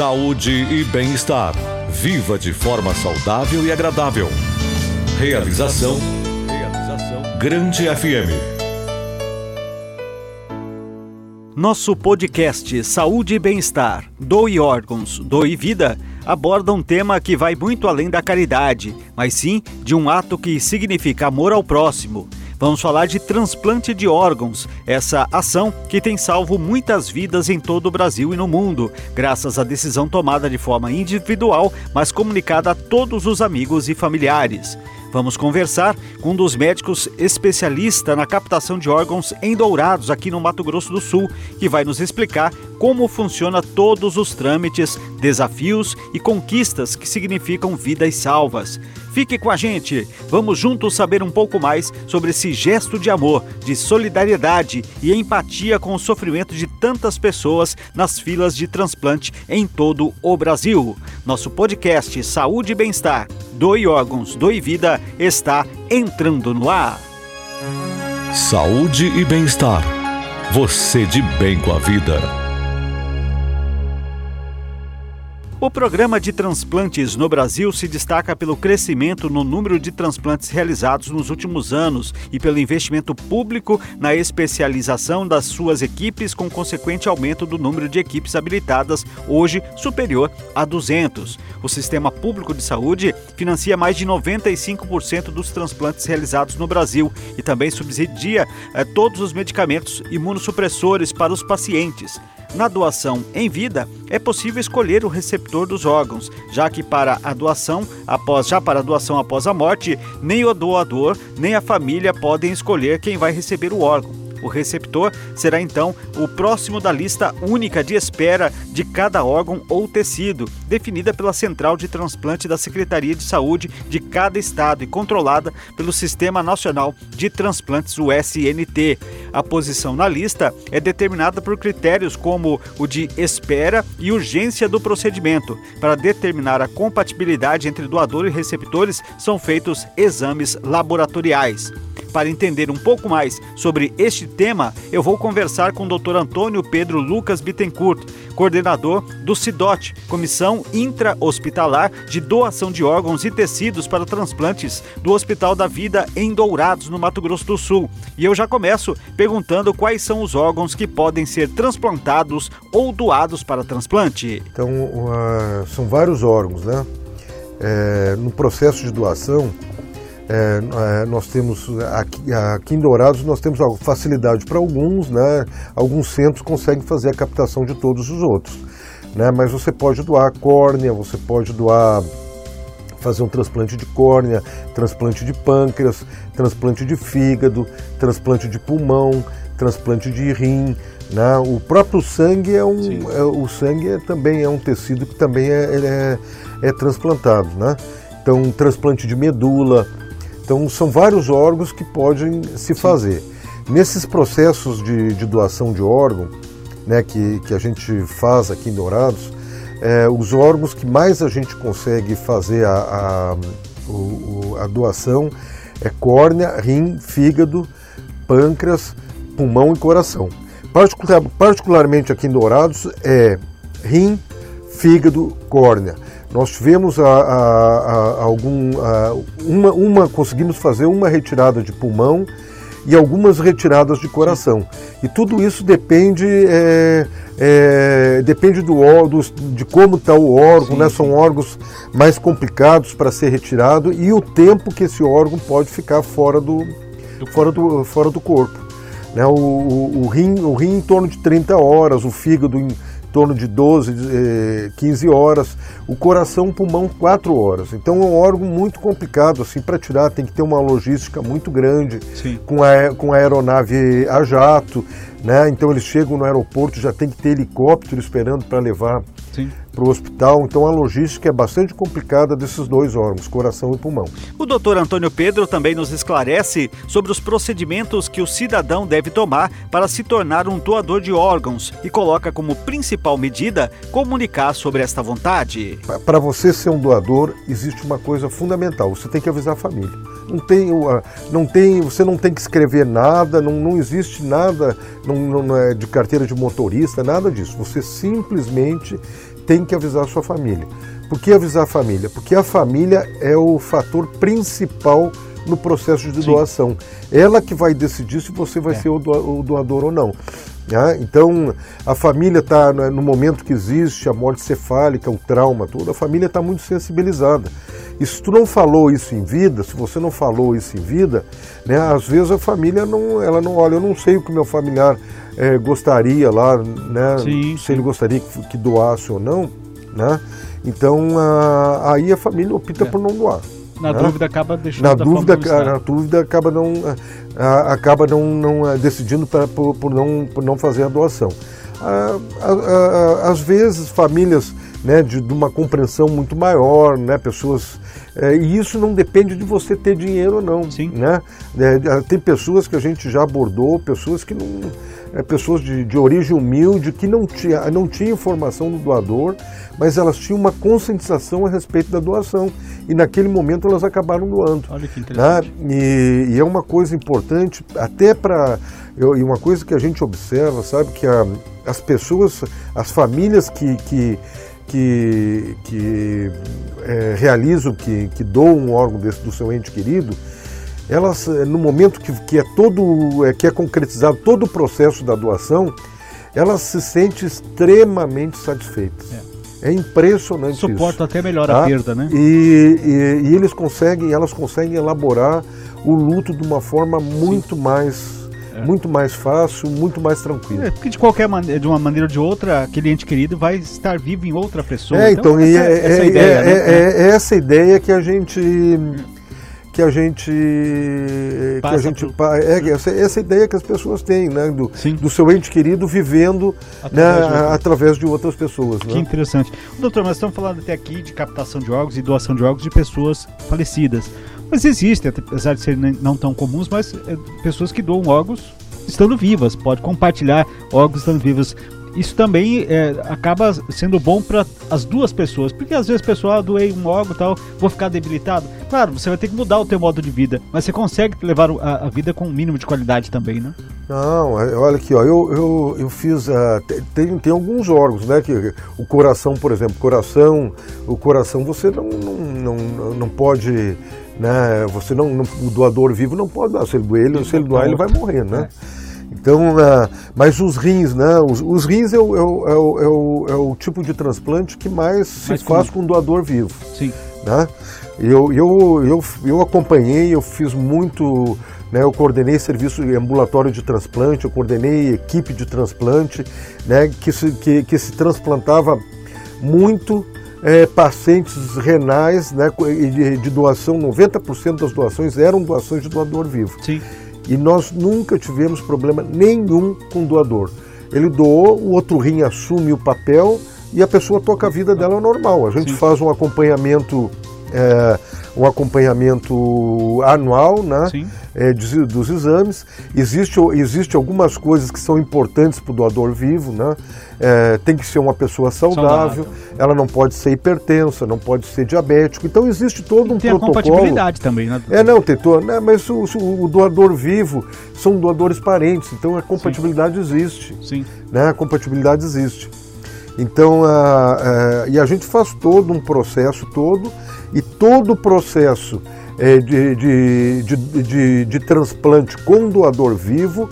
Saúde e bem-estar. Viva de forma saudável e agradável. Realização. Realização. Grande FM. Nosso podcast Saúde e Bem-Estar, Doe Órgãos, Doe Vida, aborda um tema que vai muito além da caridade, mas sim de um ato que significa amor ao próximo Vamos falar de transplante de órgãos, essa ação que tem salvo muitas vidas em todo o Brasil e no mundo, graças à decisão tomada de forma individual, mas comunicada a todos os amigos e familiares. Vamos conversar com um dos médicos especialista na captação de órgãos em Dourados, aqui no Mato Grosso do Sul, que vai nos explicar como funciona todos os trâmites, desafios e conquistas que significam vidas salvas. Fique com a gente, vamos juntos saber um pouco mais sobre esse gesto de amor, de solidariedade e empatia com o sofrimento de tantas pessoas nas filas de transplante em todo o Brasil. Nosso podcast Saúde e Bem-Estar Doe Órgãos, Doe Vida está entrando no ar. Saúde e bem-estar. Você de bem com a vida. O programa de transplantes no Brasil se destaca pelo crescimento no número de transplantes realizados nos últimos anos e pelo investimento público na especialização das suas equipes, com consequente aumento do número de equipes habilitadas, hoje superior a 200. O sistema público de saúde financia mais de 95% dos transplantes realizados no Brasil e também subsidia eh, todos os medicamentos imunossupressores para os pacientes. Na doação em vida, é possível escolher o receptor dos órgãos, já que para a doação após já para a doação após a morte, nem o doador nem a família podem escolher quem vai receber o órgão. O receptor será então o próximo da lista única de espera de cada órgão ou tecido, definida pela Central de Transplante da Secretaria de Saúde de cada estado e controlada pelo Sistema Nacional de Transplantes, o SNT. A posição na lista é determinada por critérios como o de espera e urgência do procedimento. Para determinar a compatibilidade entre doador e receptores, são feitos exames laboratoriais. Para entender um pouco mais sobre este tema, eu vou conversar com o Dr. Antônio Pedro Lucas Bittencourt, coordenador do CIDOT, Comissão Intra-Hospitalar de Doação de Órgãos e Tecidos para Transplantes do Hospital da Vida em Dourados, no Mato Grosso do Sul. E eu já começo perguntando quais são os órgãos que podem ser transplantados ou doados para transplante. Então, uh, são vários órgãos, né? É, no processo de doação, é, é, nós temos aqui, aqui, em Dourados nós temos facilidade para alguns, né? Alguns centros conseguem fazer a captação de todos os outros, né? Mas você pode doar córnea, você pode doar fazer um transplante de córnea, transplante de pâncreas, transplante de fígado, transplante de pulmão, transplante de rim, né? O próprio sangue é um, é, o sangue é, também é um tecido que também é, é, é transplantado, né? Então, transplante de medula, então, são vários órgãos que podem se fazer. Nesses processos de, de doação de órgão, né, que, que a gente faz aqui em Dourados, é, os órgãos que mais a gente consegue fazer a, a, o, a doação é córnea, rim, fígado, pâncreas, pulmão e coração. Particular, particularmente aqui em Dourados é rim, fígado, córnea. Nós tivemos a, a, a algum, uma, uma, conseguimos fazer uma retirada de pulmão e algumas retiradas de coração. E tudo isso depende, é, é, depende do, do, de como está o órgão, né? são órgãos mais complicados para ser retirado e o tempo que esse órgão pode ficar fora do, fora do, fora do corpo. Né? O, o, o, rim, o rim em torno de 30 horas, o fígado em torno de 12, 15 eh, horas, o coração, o pulmão, 4 horas. Então é um órgão muito complicado assim para tirar, tem que ter uma logística muito grande com a, com a aeronave a jato, né? Então eles chegam no aeroporto, já tem que ter helicóptero esperando para levar para o hospital. Então a logística é bastante complicada desses dois órgãos, coração e pulmão. O doutor Antônio Pedro também nos esclarece sobre os procedimentos que o cidadão deve tomar para se tornar um doador de órgãos e coloca como principal medida comunicar sobre esta vontade. Para você ser um doador, existe uma coisa fundamental: você tem que avisar a família. não tem, não tem, você não tem que escrever nada, não, não existe nada não, não é de carteira de motorista, nada disso. Você simplesmente tem que avisar a sua família. Por que avisar a família? Porque a família é o fator principal no processo de Sim. doação. Ela que vai decidir se você vai é. ser o doador ou não. Né? Então, a família está, né, no momento que existe a morte cefálica, o trauma, tudo, a família está muito sensibilizada. E se tu não falou isso em vida, se você não falou isso em vida, né, às vezes a família não, ela não olha, eu não sei o que meu familiar é, gostaria lá, né, sim, se sim. ele gostaria que, que, doasse ou não, né? Então a, aí a família opta é. por não doar. Na né? dúvida acaba deixando na dúvida, na dúvida acaba não a, acaba não, não decidindo pra, por, por, não, por não fazer a doação. às vezes famílias né, de, de, uma compreensão muito maior, né, pessoas é, e isso não depende de você ter dinheiro ou não, Sim. né? É, tem pessoas que a gente já abordou, pessoas que não é, pessoas de, de, origem humilde que não tinha não tinha informação do doador, mas elas tinham uma conscientização a respeito da doação e naquele momento elas acabaram doando. Olha que interessante. Né? E, e, é uma coisa importante até para e uma coisa que a gente observa, sabe, que a, as pessoas, as famílias que, que que, que é, realizam, que, que doam um órgão desse, do seu ente querido, elas, no momento que, que é todo, é, que é concretizado todo o processo da doação, elas se sentem extremamente satisfeitas. É, é impressionante Suporta isso. até melhor tá? a perda, né? E, e, e, eles conseguem, elas conseguem elaborar o luto de uma forma muito Sim. mais é. muito mais fácil, muito mais tranquilo. É, porque de qualquer maneira, de uma maneira ou de outra, aquele ente querido vai estar vivo em outra pessoa. É, então, então essa, é, essa é, ideia, né? é, é, essa ideia que a gente que a gente que a gente é essa, essa ideia que as pessoas têm né do, do seu ente querido vivendo através, né, de, através de outras pessoas que né? interessante. Doutor nós estamos falando até aqui de captação de órgãos e doação de órgãos de pessoas falecidas. Mas existem, apesar de serem não tão comuns, mas é, pessoas que doam órgãos estando vivas, pode compartilhar órgãos estando vivas. Isso também é, acaba sendo bom para as duas pessoas, porque às vezes pessoal ah, doei um órgão tal, vou ficar debilitado. Claro, você vai ter que mudar o teu modo de vida, mas você consegue levar a, a vida com um mínimo de qualidade também, né? Não, é, olha aqui, ó, eu, eu, eu fiz. Uh, tem, tem alguns órgãos, né? Que, o coração, por exemplo, coração, o coração você não, não, não, não pode né? Você não, não, o doador vivo não pode doar. Se ele doer, ele, se ele doar, ele vai morrer, né? É. Então, uh, mas os rins, né? Os, os rins é o, é, o, é, o, é o, tipo de transplante que mais, mais se faz com doador vivo. Sim. Né? Eu, eu, eu, eu acompanhei, eu fiz muito, né, eu coordenei serviço ambulatório de transplante, eu coordenei equipe de transplante, né, que, se, que, que se transplantava muito é, pacientes renais né, de, de doação, 90% das doações eram doações de doador vivo. Sim. E nós nunca tivemos problema nenhum com o doador. Ele doou, o outro rim assume o papel e a pessoa toca a vida dela normal. A gente Sim. faz um acompanhamento é, um acompanhamento anual né, é, dos exames. Existe, existe algumas coisas que são importantes para o doador vivo. Né? É, tem que ser uma pessoa saudável, saudável, ela não pode ser hipertensa, não pode ser diabético. Então existe todo um tem protocolo. Tem a compatibilidade também, né? É, não, tem né, mas o, o, doador vivo são doadores parentes, então a compatibilidade Sim. existe. Sim. Né, a compatibilidade existe. Então, a, a, e a gente faz todo um processo todo e todo o processo de, de, de, de, de transplante com doador vivo,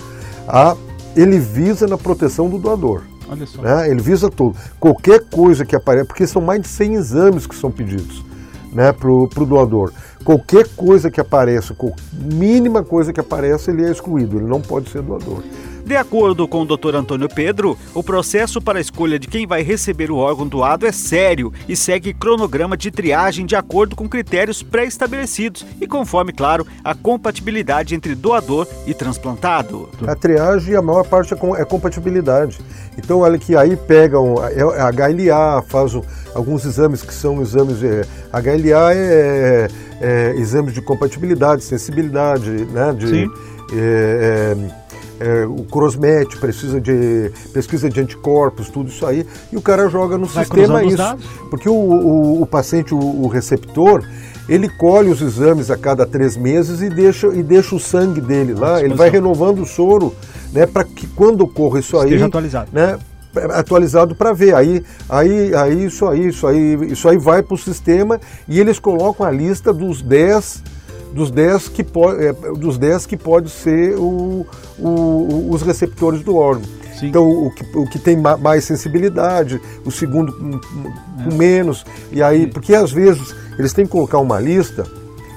a, ele visa na proteção do doador. Olha só. Né? Ele visa tudo. Qualquer coisa que apareça, porque são mais de 100 exames que são pedidos né, para o doador. Qualquer coisa que apareça, mínima coisa que apareça, ele é excluído, ele não pode ser doador. De acordo com o Dr. Antônio Pedro, o processo para a escolha de quem vai receber o órgão doado é sério e segue cronograma de triagem de acordo com critérios pré-estabelecidos e conforme, claro, a compatibilidade entre doador e transplantado. A triagem, a maior parte é, é compatibilidade. Então, olha que aí pegam é, é a HLA, faz alguns exames que são exames. É, HLA é, é, exames de compatibilidade, sensibilidade, né? De, Sim. É, é, o Crossmet precisa de pesquisa de anticorpos, tudo isso aí, e o cara joga no Vai sistema isso. Porque o, o, o paciente, o, o, receptor, ele colhe os exames a cada três meses e deixa, e deixa o sangue dele lá, ele vai renovando o soro, né, para que quando ocorra isso aí, Esteja atualizado. né, atualizado para ver. Aí, aí, aí isso aí, isso aí, isso aí vai para o sistema e eles colocam a lista dos 10 dos 10 que pode, é, dos 10 que pode ser o, o, os receptores do órgão. Sim. Então, o que, o que tem mais sensibilidade, o segundo com, com é. menos. E aí, porque às vezes eles têm que colocar uma lista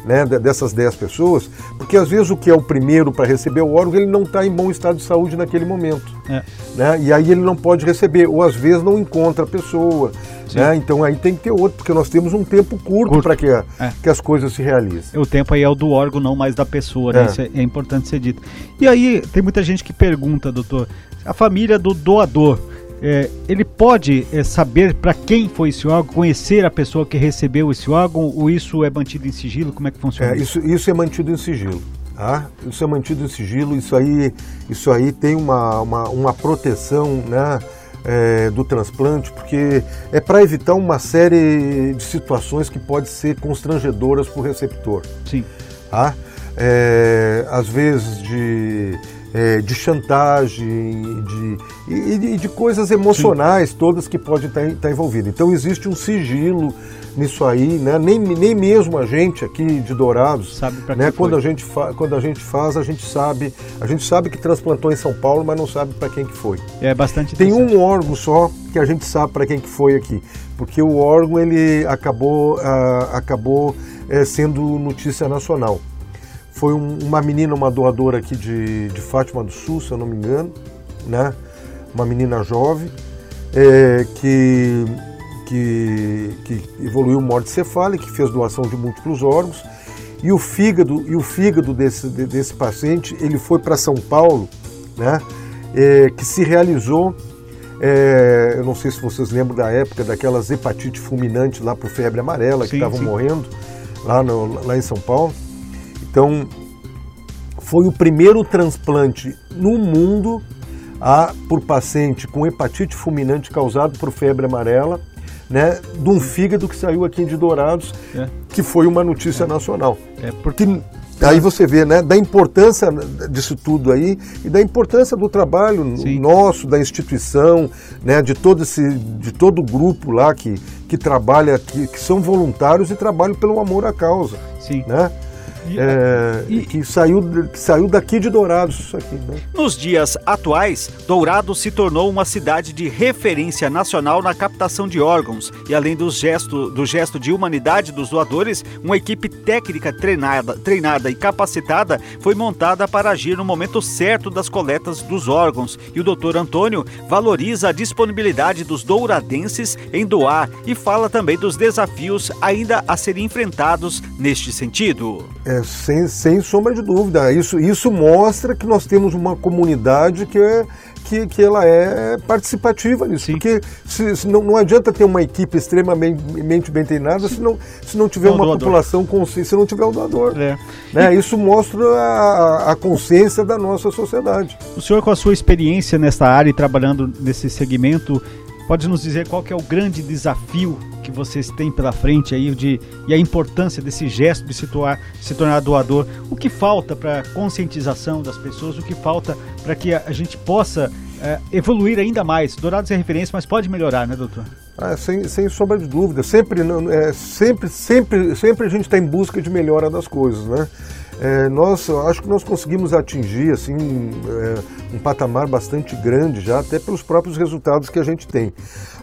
né, dessas 10 pessoas, porque às vezes o que é o primeiro para receber o órgão, ele não está em bom estado de saúde naquele momento. É. Né, e aí ele não pode receber, ou às vezes não encontra a pessoa. Né, então aí tem que ter outro, porque nós temos um tempo curto, para que, é. que as coisas se realizem. O tempo aí é o do órgão, não mais da pessoa, né? É. Isso é, é importante ser dito. E aí tem muita gente que pergunta, doutor, a família do doador é, ele pode é, saber para quem foi esse órgão, conhecer a pessoa que recebeu esse órgão, ou isso é mantido em sigilo? Como é que funciona? É, isso, isso é mantido em sigilo. Tá? Isso é mantido em sigilo, isso aí, isso aí tem uma, uma, uma proteção né, é, do transplante, porque é para evitar uma série de situações que podem ser constrangedoras para o receptor. Sim. Tá? É, às vezes de é, de chantagem, de, e, de coisas emocionais Sim. todas que podem estar, estar envolvidas. Então existe um sigilo nisso aí, né? nem, nem mesmo a gente aqui de Dourados, sabe né? quando, a gente quando a gente faz, a gente sabe, a gente sabe que transplantou em São Paulo, mas não sabe para quem que foi. É bastante Tem um órgão só que a gente sabe para quem que foi aqui, porque o órgão ele acabou, uh, acabou uh, sendo notícia nacional. Foi um, uma menina, uma doadora aqui de, de Fátima do Sul, se eu não me engano, né? Uma menina jovem é, que, que, que evoluiu morte cefálica, que fez doação de múltiplos órgãos. E o fígado, e o fígado desse, desse paciente, ele foi para São Paulo, né? É, que se realizou é, eu não sei se vocês lembram da época daquelas hepatite fulminante lá por febre amarela sim, que estavam morrendo lá, no, lá em São Paulo. Então, foi o primeiro transplante no mundo a, por paciente com hepatite fulminante causado por febre amarela, né, de um fígado que saiu aqui de Dourados, é. que foi uma notícia é. nacional. É porque aí você vê, né, da importância disso tudo aí e da importância do trabalho Sim. nosso, da instituição, né, de todo esse, de todo o grupo lá que, que trabalha, que, que são voluntários e trabalham pelo amor à causa, Sim. né? É, e, que, saiu, que saiu daqui de Dourados isso aqui. Né? Nos dias atuais, Dourados se tornou uma cidade de referência nacional na captação de órgãos e além do gesto, do gesto de humanidade dos doadores, uma equipe técnica treinada, treinada e capacitada foi montada para agir no momento certo das coletas dos órgãos e o doutor Antônio valoriza a disponibilidade dos douradenses em doar e fala também dos desafios ainda a serem enfrentados neste sentido. É, sem, sem sombra de dúvida. Isso, isso mostra que nós temos uma comunidade que é, que, que ela é participativa nisso. Sim. Porque se, se não, não adianta ter uma equipe extremamente bem treinada se não, se não tiver uma doador. população consciente, se não tiver um doador. É. Né? E... Isso mostra a, a consciência da nossa sociedade. O senhor, com a sua experiência nessa área e trabalhando nesse segmento, pode nos dizer qual que é o grande desafio que vocês têm pela frente aí de, e a importância desse gesto de se, tornar, se tornar doador. O que falta para a conscientização das pessoas? O que falta para que a, a, gente possa é, evoluir ainda mais? Dourados é referência, mas pode melhorar, né, doutor? Ah, sem, sem sombra de dúvida. Sempre, é, sempre, sempre, sempre a gente está em busca de melhora das coisas, né? É, nós, acho que nós conseguimos atingir assim, é, um patamar bastante grande já, até pelos próprios resultados que a gente tem.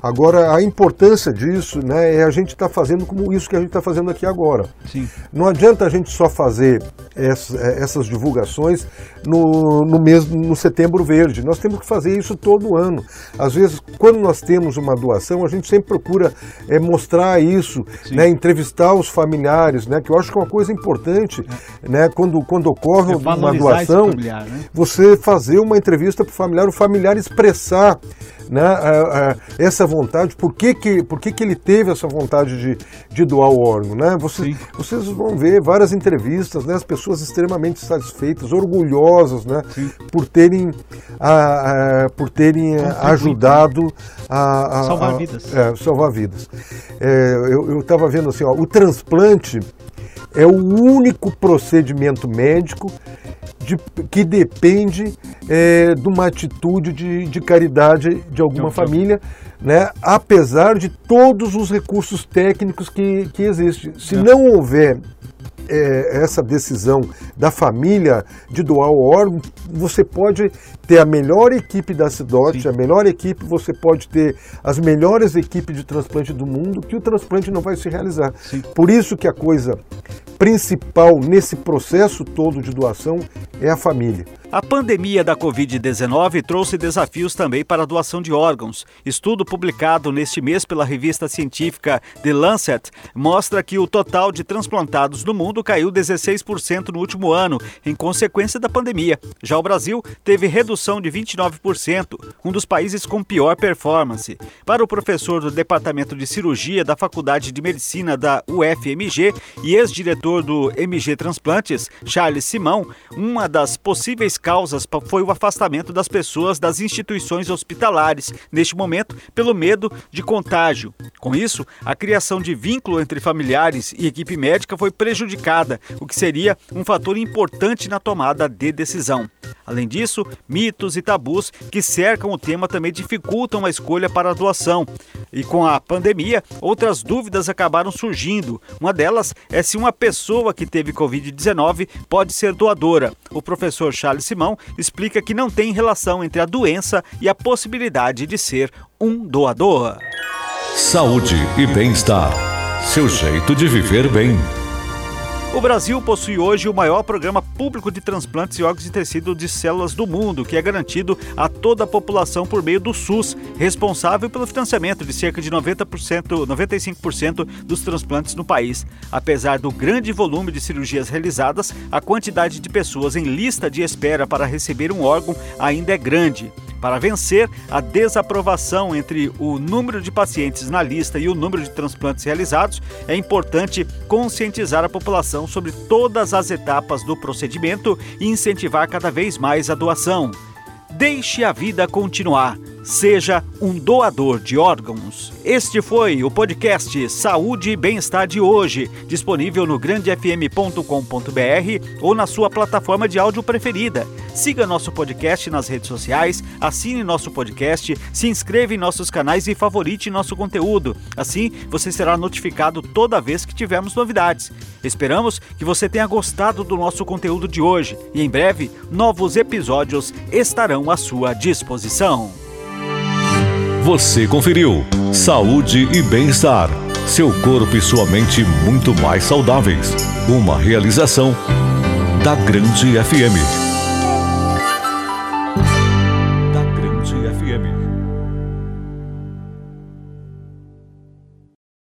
Agora, a importância disso né, é a gente estar tá fazendo como isso que a gente está fazendo aqui agora. Sim. Não adianta a gente só fazer essas, é, essas divulgações no, no mês, no setembro verde. Nós temos que fazer isso todo ano. Às vezes, quando nós temos uma doação, a gente sempre procura é, mostrar isso, né, entrevistar os familiares, né, que eu acho que é uma coisa importante, é. né, quando, quando ocorre uma doação, familiar, né? você fazer uma entrevista para o familiar, o familiar expressar né, essa vontade, por que, que, por que, que ele teve essa vontade de, de doar o órgão. Né? Vocês, vocês vão ver várias entrevistas, né, as pessoas extremamente satisfeitas, orgulhosas né, por terem, a, a por terem ajudado a, a salvar vidas. É, salvar vidas. É, eu estava vendo assim, ó, o transplante é o único procedimento médico de, que depende é, de uma atitude de, de caridade de alguma família, né, apesar de todos os recursos técnicos que, que existem. Se é. não houver é, essa decisão da família de doar o órgão, você pode ter a melhor equipe da CIDOT, a melhor equipe, você pode ter as melhores equipes de transplante do mundo, que o transplante não vai se realizar. Sim. Por isso que a coisa principal nesse processo todo de doação é a família. A pandemia da Covid-19 trouxe desafios também para a doação de órgãos. Estudo publicado neste mês pela revista científica The Lancet mostra que o total de transplantados no mundo caiu 16% no último ano, em consequência da pandemia. Já o Brasil teve redução de 29%, um dos países com pior performance. Para o professor do Departamento de Cirurgia da Faculdade de Medicina da UFMG e ex-diretor do MG Transplantes, Charles Simão, uma das possíveis causas foi o afastamento das pessoas das instituições hospitalares, neste momento, pelo medo de contágio. Com isso, a criação de vínculo entre familiares e equipe médica foi prejudicada, o que seria um fator importante na tomada de decisão. Além disso, mitos e tabus que cercam o tema também dificultam a escolha para a doação. E com a pandemia, outras dúvidas acabaram surgindo. Uma delas é se uma pessoa que teve Covid-19 pode ser doadora. O professor Charles Simão explica que não tem relação entre a doença e a possibilidade de ser um doador. Saúde e bem-estar. Seu jeito de viver bem. O Brasil possui hoje o maior programa público de transplantes de órgãos e tecido de células do mundo, que é garantido a toda a população por meio do SUS, responsável pelo financiamento de cerca de 90%, 95% dos transplantes no país. Apesar do grande volume de cirurgias realizadas, a quantidade de pessoas em lista de espera para receber um órgão ainda é grande. Para vencer a desaprovação entre o número de pacientes na lista e o número de transplantes realizados, é importante conscientizar a população sobre todas as etapas do procedimento e incentivar cada vez mais a doação. Deixe a vida continuar. Seja um doador de órgãos. Este foi o podcast Saúde e Bem-Estar de hoje, disponível no grandefm.com.br ou na sua plataforma de áudio preferida. Siga nosso podcast nas redes sociais, assine nosso podcast, se inscreva em nossos canais e favorite nosso conteúdo. Assim, você será notificado toda vez que tivermos novidades. Esperamos que você tenha gostado do nosso conteúdo de hoje e em breve novos episódios estarão à sua disposição. Você conferiu Saúde e Bem-Estar. Seu corpo e sua mente muito mais saudáveis. Uma realização da Grande FM